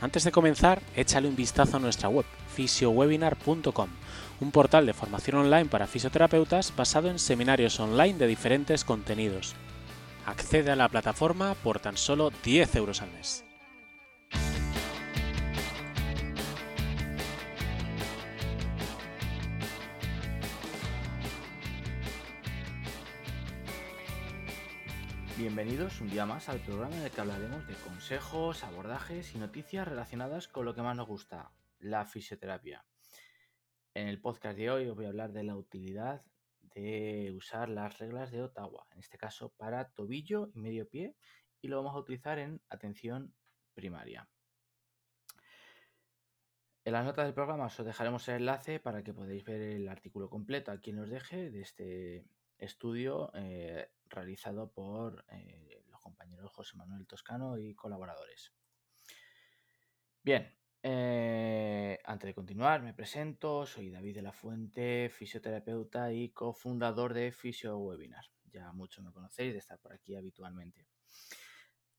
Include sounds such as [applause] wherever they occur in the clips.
Antes de comenzar, échale un vistazo a nuestra web, fisiowebinar.com, un portal de formación online para fisioterapeutas basado en seminarios online de diferentes contenidos. Accede a la plataforma por tan solo 10 euros al mes. Bienvenidos un día más al programa en el que hablaremos de consejos, abordajes y noticias relacionadas con lo que más nos gusta, la fisioterapia. En el podcast de hoy os voy a hablar de la utilidad de usar las reglas de Ottawa, en este caso para tobillo y medio pie, y lo vamos a utilizar en atención primaria. En las notas del programa os dejaremos el enlace para que podáis ver el artículo completo aquí en os deje de este estudio eh, realizado por eh, los compañeros José Manuel Toscano y colaboradores. Bien, eh, antes de continuar, me presento, soy David de la Fuente, fisioterapeuta y cofundador de Fisio Webinar. Ya muchos me conocéis de estar por aquí habitualmente.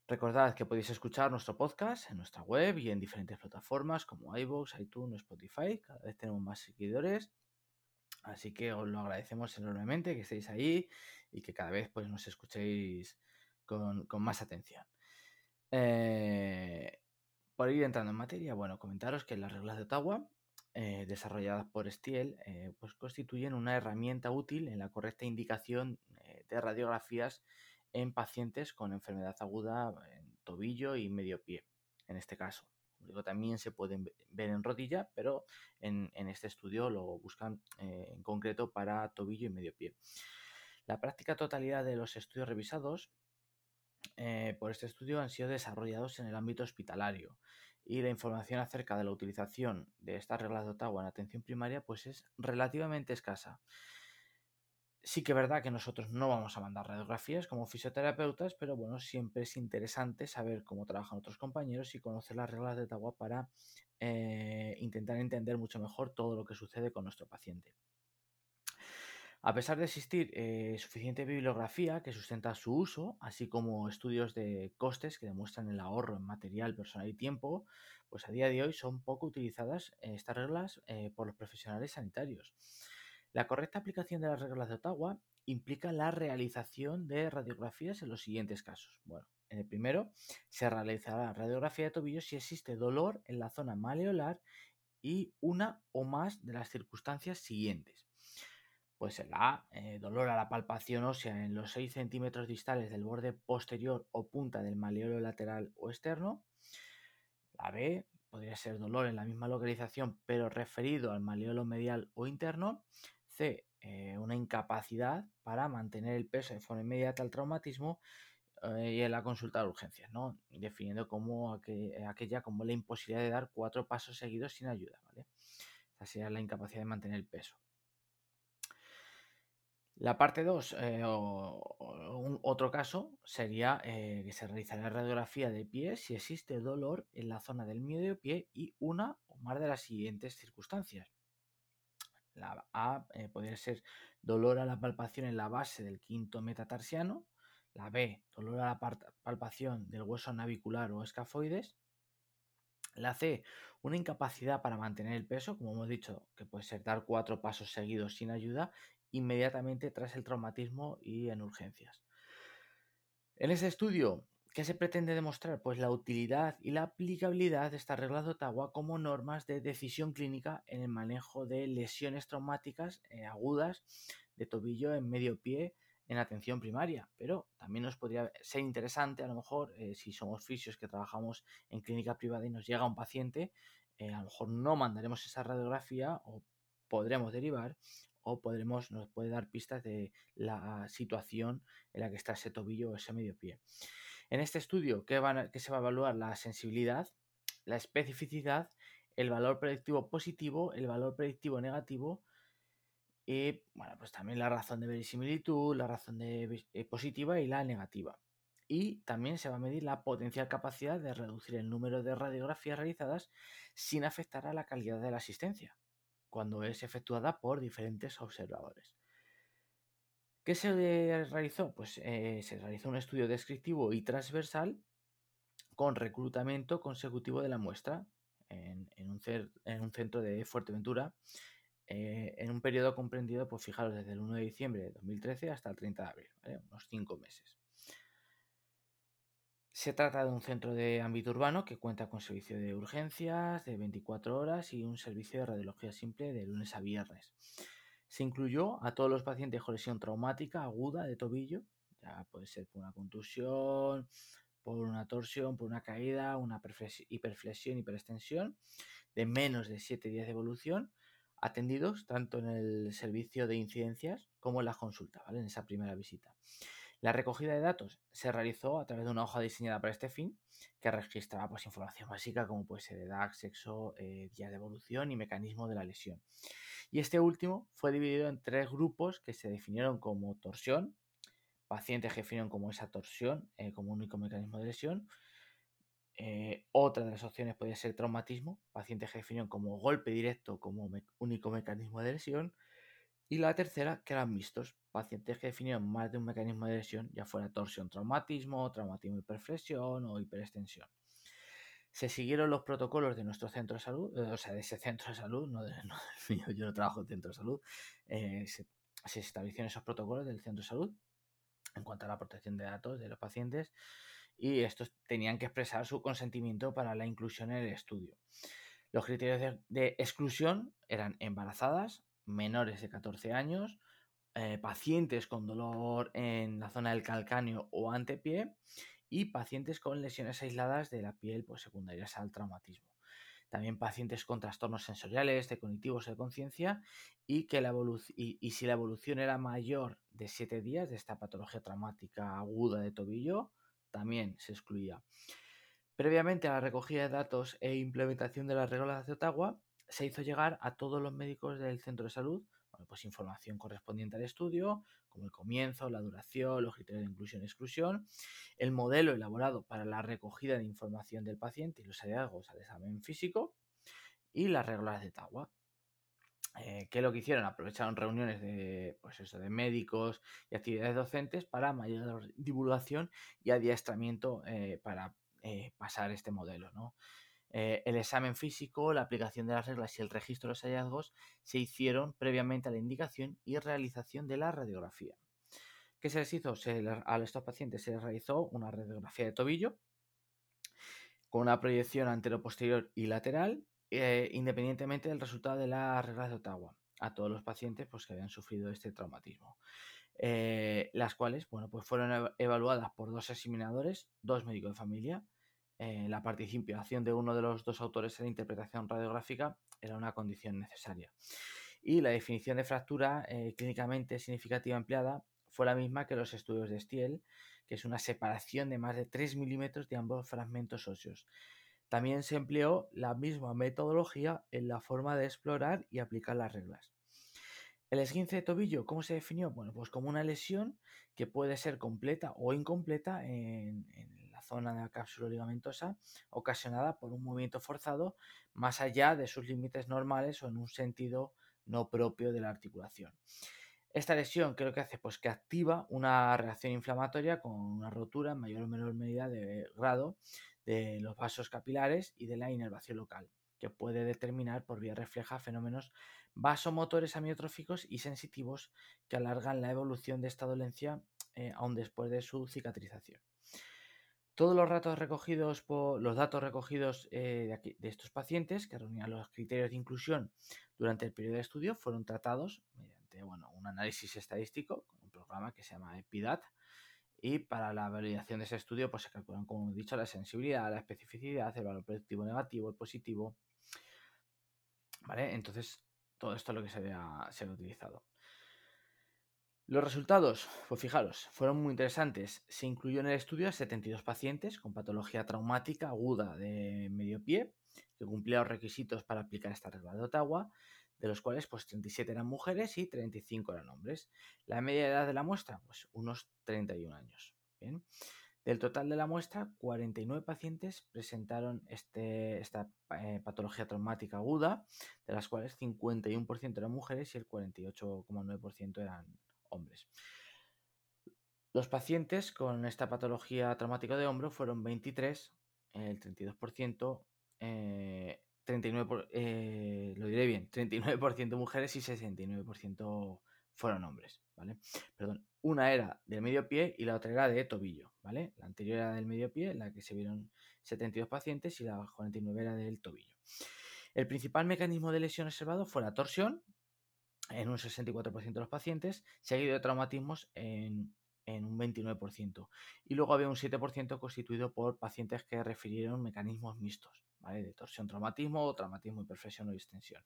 Recordad que podéis escuchar nuestro podcast en nuestra web y en diferentes plataformas como iVoox, iTunes, Spotify. Cada vez tenemos más seguidores Así que os lo agradecemos enormemente que estéis ahí y que cada vez pues, nos escuchéis con, más atención. Eh, por ir entrando en materia, bueno, comentaros que las reglas de Ottawa, eh, desarrolladas por Stiel, eh, pues constituyen una herramienta útil en la correcta indicación de radiografías en pacientes con enfermedad aguda en tobillo y medio pie, en este caso también se pueden ver en rodilla, pero en, este estudio lo buscan eh, en concreto para tobillo y medio pie. La práctica totalidad de los estudios revisados eh, por este estudio han sido desarrollados en el ámbito hospitalario y la información acerca de la utilización de estas reglas de Ottawa en atención primaria pues es relativamente escasa. Sí que es verdad que nosotros no vamos a mandar radiografías como fisioterapeutas, pero bueno, siempre es interesante saber cómo trabajan otros compañeros y conocer las reglas de Tawa para eh, intentar entender mucho mejor todo lo que sucede con nuestro paciente. A pesar de existir eh, suficiente bibliografía que sustenta su uso, así como estudios de costes que demuestran el ahorro en material, personal y tiempo, pues a día de hoy son poco utilizadas estas reglas eh, por los profesionales sanitarios. La correcta aplicación de las reglas de Ottawa implica la realización de radiografías en los siguientes casos. Bueno, en el primero se realizará radiografía de tobillo si existe dolor en la zona maleolar y una o más de las circunstancias siguientes. Pues el A, eh, dolor a la palpación ósea en los 6 centímetros distales del borde posterior o punta del maleolo lateral o externo. La B, podría ser dolor en la misma localización pero referido al maleolo medial o interno. C. Eh, una incapacidad para mantener el peso de forma inmediata al traumatismo eh, y en la consulta de urgencias, ¿no? definiendo como aquella como la imposibilidad de dar cuatro pasos seguidos sin ayuda. ¿vale? Esa sería la incapacidad de mantener el peso. La parte 2, eh, otro caso, sería que se realizará radiografía de pie si existe dolor en la zona del medio pie y una o más de las siguientes circunstancias. La A eh, podría ser dolor a la palpación en la base del quinto metatarsiano. La B, dolor a la palpación del hueso navicular o escafoides. La C, una incapacidad para mantener el peso, como hemos dicho, que puede ser dar cuatro pasos seguidos sin ayuda, inmediatamente tras el traumatismo y en urgencias. En este estudio ¿Qué se pretende demostrar? Pues la utilidad y la aplicabilidad de estas reglas de Ottawa como normas de decisión clínica en el manejo de lesiones traumáticas eh, agudas de tobillo en medio pie en atención primaria. Pero también nos podría ser interesante, a lo mejor, eh, si somos fisios que trabajamos en clínica privada y nos llega un paciente, eh, a lo mejor no mandaremos esa radiografía o podremos derivar o podremos, nos puede dar pistas de la situación en la que está ese tobillo o ese medio pie. En este estudio, ¿qué, se va a evaluar? La sensibilidad, la especificidad, el valor predictivo positivo, el valor predictivo negativo y, bueno, pues también la razón de verisimilitud, la razón de, eh, positiva y la negativa. Y también se va a medir la potencial capacidad de reducir el número de radiografías realizadas sin afectar a la calidad de la asistencia, cuando es efectuada por diferentes observadores. ¿Qué se realizó? Pues eh, se realizó un estudio descriptivo y transversal con reclutamiento consecutivo de la muestra en, un, centro de Fuerteventura eh, en un periodo comprendido, pues fijaros, desde el 1 de diciembre de 2013 hasta el 30 de abril, unos cinco meses. Se trata de un centro de ámbito urbano que cuenta con servicio de urgencias de 24 horas y un servicio de radiología simple de lunes a viernes. Se incluyó a todos los pacientes con lesión traumática aguda de tobillo, ya puede ser por una contusión, por una torsión, por una caída, una hiperflexión, hiperextensión, de menos de 7 días de evolución, atendidos tanto en el servicio de incidencias como en las consultas, ¿vale? en esa primera visita. La recogida de datos se realizó a través de una hoja diseñada para este fin, que registraba pues, información básica como puede ser edad, sexo, eh, días de evolución y mecanismo de la lesión. Y este último fue dividido en tres grupos que se definieron como torsión, pacientes que definieron como esa torsión eh, como único mecanismo de lesión. Eh, otra de las opciones podía ser traumatismo, pacientes que definieron como golpe directo como único mecanismo de lesión. Y la tercera, que eran mixtos, pacientes que definieron más de un mecanismo de lesión, ya fuera torsión, traumatismo, traumatismo hiperflexión o hiperextensión se siguieron los protocolos de nuestro centro de salud, eh, o sea, de ese centro de salud, no, [laughs] mío, yo no trabajo en centro de salud, eh, se, establecieron esos protocolos del centro de salud en cuanto a la protección de datos de los pacientes y estos tenían que expresar su consentimiento para la inclusión en el estudio. Los criterios de, exclusión eran embarazadas, menores de 14 años, eh, pacientes con dolor en la zona del calcáneo o antepié y pacientes con lesiones aisladas de la piel pues, secundarias al traumatismo. También pacientes con trastornos sensoriales, de cognitivos o de conciencia y, que la y, y, si la evolución era mayor de 7 días de esta patología traumática aguda de tobillo, también se excluía. Previamente a la recogida de datos e implementación de las reglas de Ottawa, se hizo llegar a todos los médicos del centro de salud pues información correspondiente al estudio, como el comienzo, la duración, los criterios de inclusión y exclusión, el modelo elaborado para la recogida de información del paciente y los hallazgos al examen físico y las reglas de TAWA. Eh, ¿Qué es lo que hicieron? Aprovecharon reuniones de, pues eso, de médicos y actividades docentes para mayor divulgación y adiestramiento eh, para eh, pasar este modelo. ¿no? Eh, el examen físico, la aplicación de las reglas y el registro de los hallazgos se hicieron previamente a la indicación y realización de la radiografía. ¿Qué se les hizo? a estos pacientes se les realizó una radiografía de tobillo con una proyección antero-posterior y lateral, eh, independientemente del resultado de la regla de Ottawa, a todos los pacientes pues, que habían sufrido este traumatismo. Eh, las cuales bueno, pues fueron evaluadas por dos examinadores, dos médicos de familia, eh, la participación de uno de los dos autores en la interpretación radiográfica era una condición necesaria. Y la definición de fractura eh, clínicamente significativa empleada fue la misma que los estudios de Stiel, que es una separación de más de 3 milímetros de ambos fragmentos óseos. También se empleó la misma metodología en la forma de explorar y aplicar las reglas. El esguince de tobillo, ¿cómo se definió? Bueno, pues como una lesión que puede ser completa o incompleta en, en zona de la cápsula ligamentosa ocasionada por un movimiento forzado más allá de sus límites normales o en un sentido no propio de la articulación. Esta lesión, ¿qué es lo que hace? Pues que activa una reacción inflamatoria con una rotura en mayor o menor medida de grado de los vasos capilares y de la inervación local, que puede determinar por vía refleja fenómenos vasomotores amiotróficos y sensitivos que alargan la evolución de esta dolencia eh, aún después de su cicatrización. Todos los datos recogidos, por, los datos recogidos de, estos pacientes que reunían los criterios de inclusión durante el periodo de estudio fueron tratados mediante bueno, un análisis estadístico con un programa que se llama EPIDAT y para la validación de ese estudio pues se calculan, como he dicho, la sensibilidad, la especificidad, el valor predictivo negativo, el positivo. ¿Vale? Entonces, todo esto es lo que se había, se había utilizado. Los resultados, pues fijaros, fueron muy interesantes. Se incluyó en el estudio a 72 pacientes con patología traumática aguda de medio pie que cumplían los requisitos para aplicar esta regla de Ottawa, de los cuales pues 37 eran mujeres y 35 eran hombres. La media edad de la muestra, pues unos 31 años. Bien. Del total de la muestra, 49 pacientes presentaron este, esta eh, patología traumática aguda, de las cuales 51% eran mujeres y el 48,9% eran hombres. Los pacientes con esta patología traumática de hombro fueron 23, el 32%, 39, eh, lo diré bien, 39% mujeres y 69% fueron hombres, ¿vale? Perdón, una era del medio pie y la otra era de tobillo, ¿vale? La anterior era del medio pie, en la que se vieron 72 pacientes y la 49 era del tobillo. El principal mecanismo de lesión observado fue la torsión, en un 64% de los pacientes, seguido de traumatismos en, un 29%. Y luego había un 7% constituido por pacientes que refirieron mecanismos mixtos. De torsión, traumatismo, traumatismo, imperfección o extensión.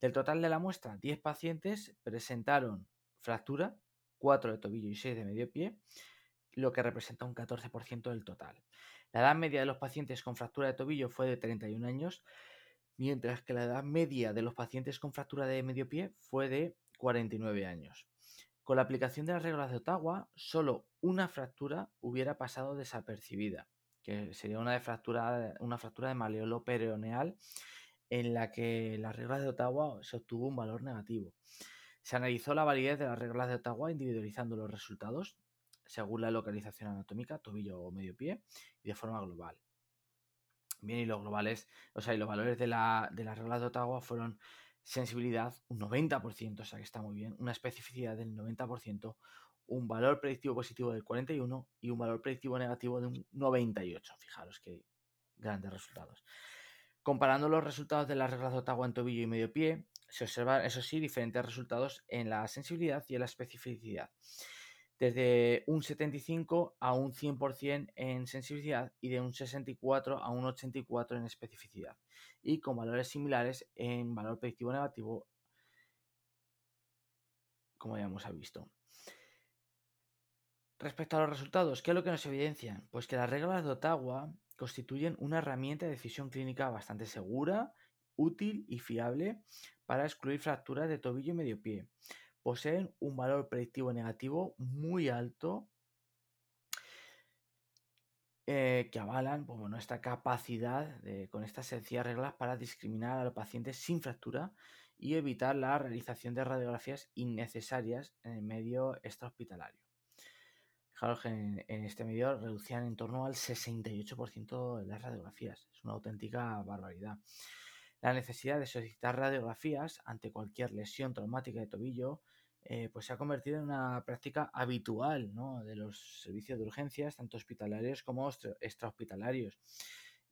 Del total de la muestra, 10 pacientes presentaron fractura, 4 de tobillo y 6 de medio pie, lo que representa un 14% del total. La edad media de los pacientes con fractura de tobillo fue de 31 años, mientras que la edad media de los pacientes con fractura de medio pie fue de 49 años. Con la aplicación de las reglas de Ottawa, solo una fractura hubiera pasado desapercibida, que sería una, fractura, una fractura de maleolo peroneal en la que las reglas de Ottawa se obtuvo un valor negativo. Se analizó la validez de las reglas de Ottawa individualizando los resultados según la localización anatómica, tobillo o medio pie, y de forma global. Bien, y los globales, o sea, y los valores de, la, de las reglas de Ottawa fueron sensibilidad un 90%, o sea que está muy bien, una especificidad del 90%, un valor predictivo positivo del 41 y un valor predictivo negativo de un 98. Fijaros que grandes resultados. Comparando los resultados de las reglas de Ottawa en tobillo y medio pie, se observan, eso sí, diferentes resultados en la sensibilidad y en la especificidad desde un 75 a un 100% en sensibilidad y de un 64 a un 84 en especificidad, y con valores similares en valor predictivo negativo, como ya hemos visto. Respecto a los resultados, ¿qué es lo que nos evidencian? Pues que las reglas de Ottawa constituyen una herramienta de decisión clínica bastante segura, útil y fiable para excluir fracturas de tobillo y medio pie poseen un valor predictivo negativo muy alto eh, que avalan pues, nuestra capacidad con estas sencillas reglas para discriminar a los pacientes sin fractura y evitar la realización de radiografías innecesarias en el medio extrahospitalario. Fijaros que en, en este medio reducían en torno al 68% de las radiografías. Es una auténtica barbaridad. La necesidad de solicitar radiografías ante cualquier lesión traumática de tobillo eh, pues se ha convertido en una práctica habitual de los servicios de urgencias, tanto hospitalarios como extrahospitalarios.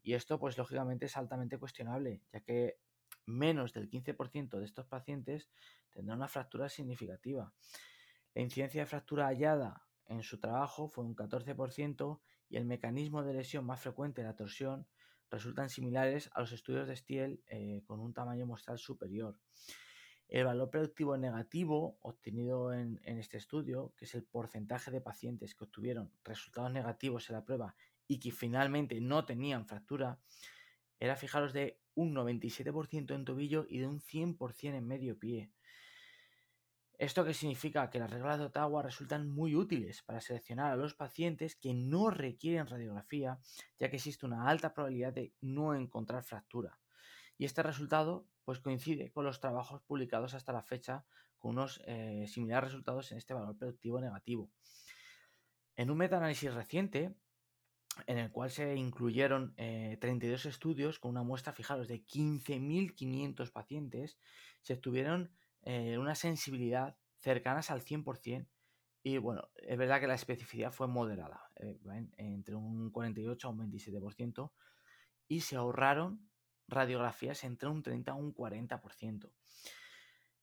Y esto, pues lógicamente, es altamente cuestionable, ya que menos del 15% de estos pacientes tendrán una fractura significativa. La incidencia de fractura hallada en su trabajo fue un 14% y el mecanismo de lesión más frecuente, la torsión, resultan similares a los estudios de Stiel eh, con un tamaño muestral superior. El valor productivo negativo obtenido en, este estudio, que es el porcentaje de pacientes que obtuvieron resultados negativos en la prueba y que finalmente no tenían fractura, era, fijaros, de un 97% en tobillo y de un 100% en medio pie. ¿Esto qué significa? Que las reglas de Ottawa resultan muy útiles para seleccionar a los pacientes que no requieren radiografía, ya que existe una alta probabilidad de no encontrar fractura. Y este resultado pues coincide con los trabajos publicados hasta la fecha con unos eh, similares resultados en este valor productivo negativo. En un metaanálisis reciente, en el cual se incluyeron 32 eh, estudios con una muestra, fijaros, de 15.500 pacientes, se obtuvieron eh, una sensibilidad cercanas al 100% y bueno, es verdad que la especificidad fue moderada, entre un 48 a un 27%, y se ahorraron radiografías entre un 30 a un 40%.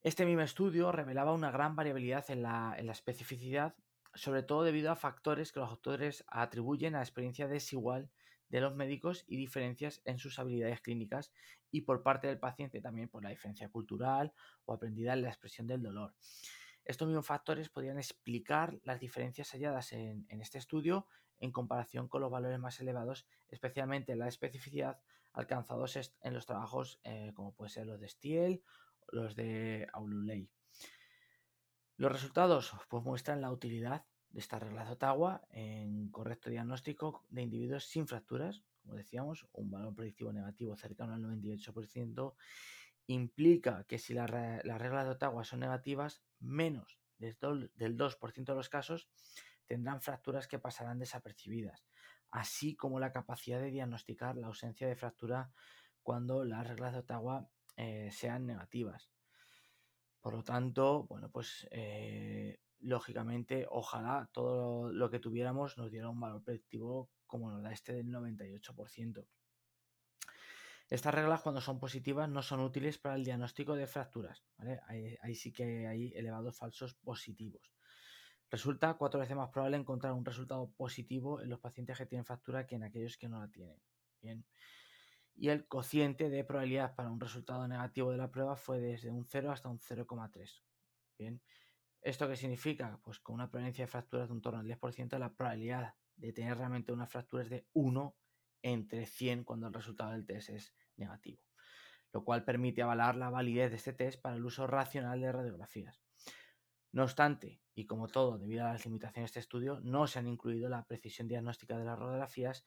Este mismo estudio revelaba una gran variabilidad en la, especificidad, sobre todo debido a factores que los autores atribuyen a la experiencia desigual de los médicos y diferencias en sus habilidades clínicas y por parte del paciente también por la diferencia cultural o aprendida en la expresión del dolor. Estos mismos factores podrían explicar las diferencias halladas en, este estudio en comparación con los valores más elevados, especialmente la especificidad alcanzados en los trabajos eh, como puede ser los de Stiel o los de Aululey. Los resultados pues, muestran la utilidad de esta regla de Ottawa en correcto diagnóstico de individuos sin fracturas, como decíamos, un valor predictivo negativo cercano al 98% implica que si las reglas de Ottawa son negativas, menos del 2% de los casos tendrán fracturas que pasarán desapercibidas, así como la capacidad de diagnosticar la ausencia de fractura cuando las reglas de Ottawa eh, sean negativas. Por lo tanto, bueno, pues eh, lógicamente, ojalá todo lo que tuviéramos nos diera un valor predictivo como nos da este del 98%. Estas reglas cuando son positivas no son útiles para el diagnóstico de fracturas. Ahí, sí que hay elevados falsos positivos. Resulta cuatro veces más probable encontrar un resultado positivo en los pacientes que tienen fractura que en aquellos que no la tienen. Bien. Y el cociente de probabilidad para un resultado negativo de la prueba fue desde un 0 hasta un 0,3. Bien. ¿Esto qué significa? Pues con una prevalencia de fracturas de un torno al 10%, la probabilidad de tener realmente una fractura es de 1 entre 100 cuando el resultado del test es negativo, lo cual permite avalar la validez de este test para el uso racional de radiografías. No obstante, y como todo, debido a las limitaciones de este estudio, no se han incluido la precisión diagnóstica de las radiografías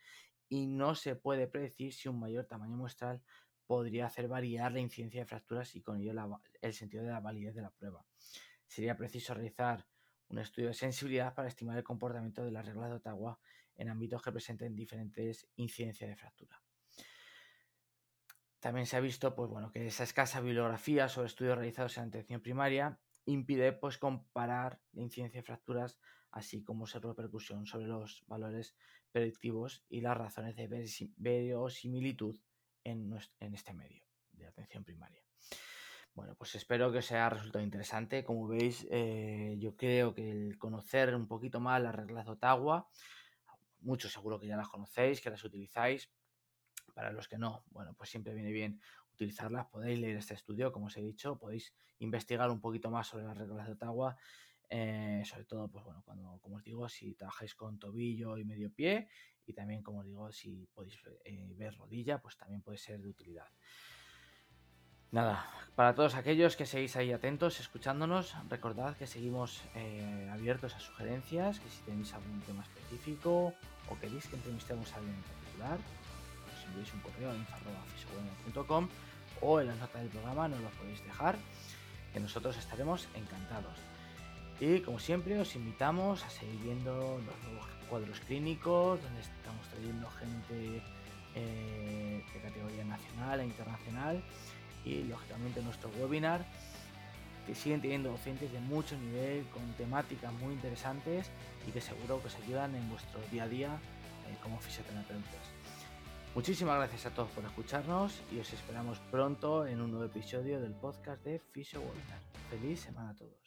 y no se puede predecir si un mayor tamaño muestral podría hacer variar la incidencia de fracturas y con ello el sentido de la validez de la prueba. Sería preciso realizar un estudio de sensibilidad para estimar el comportamiento de las reglas de Ottawa en ámbitos que presenten diferentes incidencias de fractura. También se ha visto pues, bueno, que esa escasa bibliografía sobre estudios realizados en atención primaria impide pues, comparar la incidencia de fracturas, así como su repercusión sobre los valores predictivos y las razones de verosimilitud en, en este medio de atención primaria. Bueno, pues espero que os haya resultado interesante. Como veis, eh, yo creo que el conocer un poquito más las reglas de Ottawa, muchos seguro que ya las conocéis, que las utilizáis. Para los que no, bueno, pues siempre viene bien utilizarlas. Podéis leer este estudio, como os he dicho, podéis investigar un poquito más sobre las reglas de Ottawa. Eh, sobre todo, pues bueno, cuando, como os digo, si trabajáis con tobillo y medio pie, y también, como os digo, si podéis eh, ver rodilla, pues también puede ser de utilidad. Nada, para todos aquellos que seguís ahí atentos, escuchándonos, recordad que seguimos eh, abiertos a sugerencias, que si tenéis algún tema específico o queréis que entrevistemos a alguien en particular, os enviéis un correo a info.fisobueno.com o en las notas del programa nos lo podéis dejar, que nosotros estaremos encantados. Y como siempre os invitamos a seguir viendo los nuevos cuadros clínicos, donde estamos trayendo gente eh, de categoría nacional e internacional y lógicamente nuestro webinar que siguen teniendo docentes de mucho nivel con temáticas muy interesantes y que seguro que os ayudan en vuestro día a día eh, como fisioterapeutas. Muchísimas gracias a todos por escucharnos y os esperamos pronto en un nuevo episodio del podcast de Fisio. Feliz semana a todos.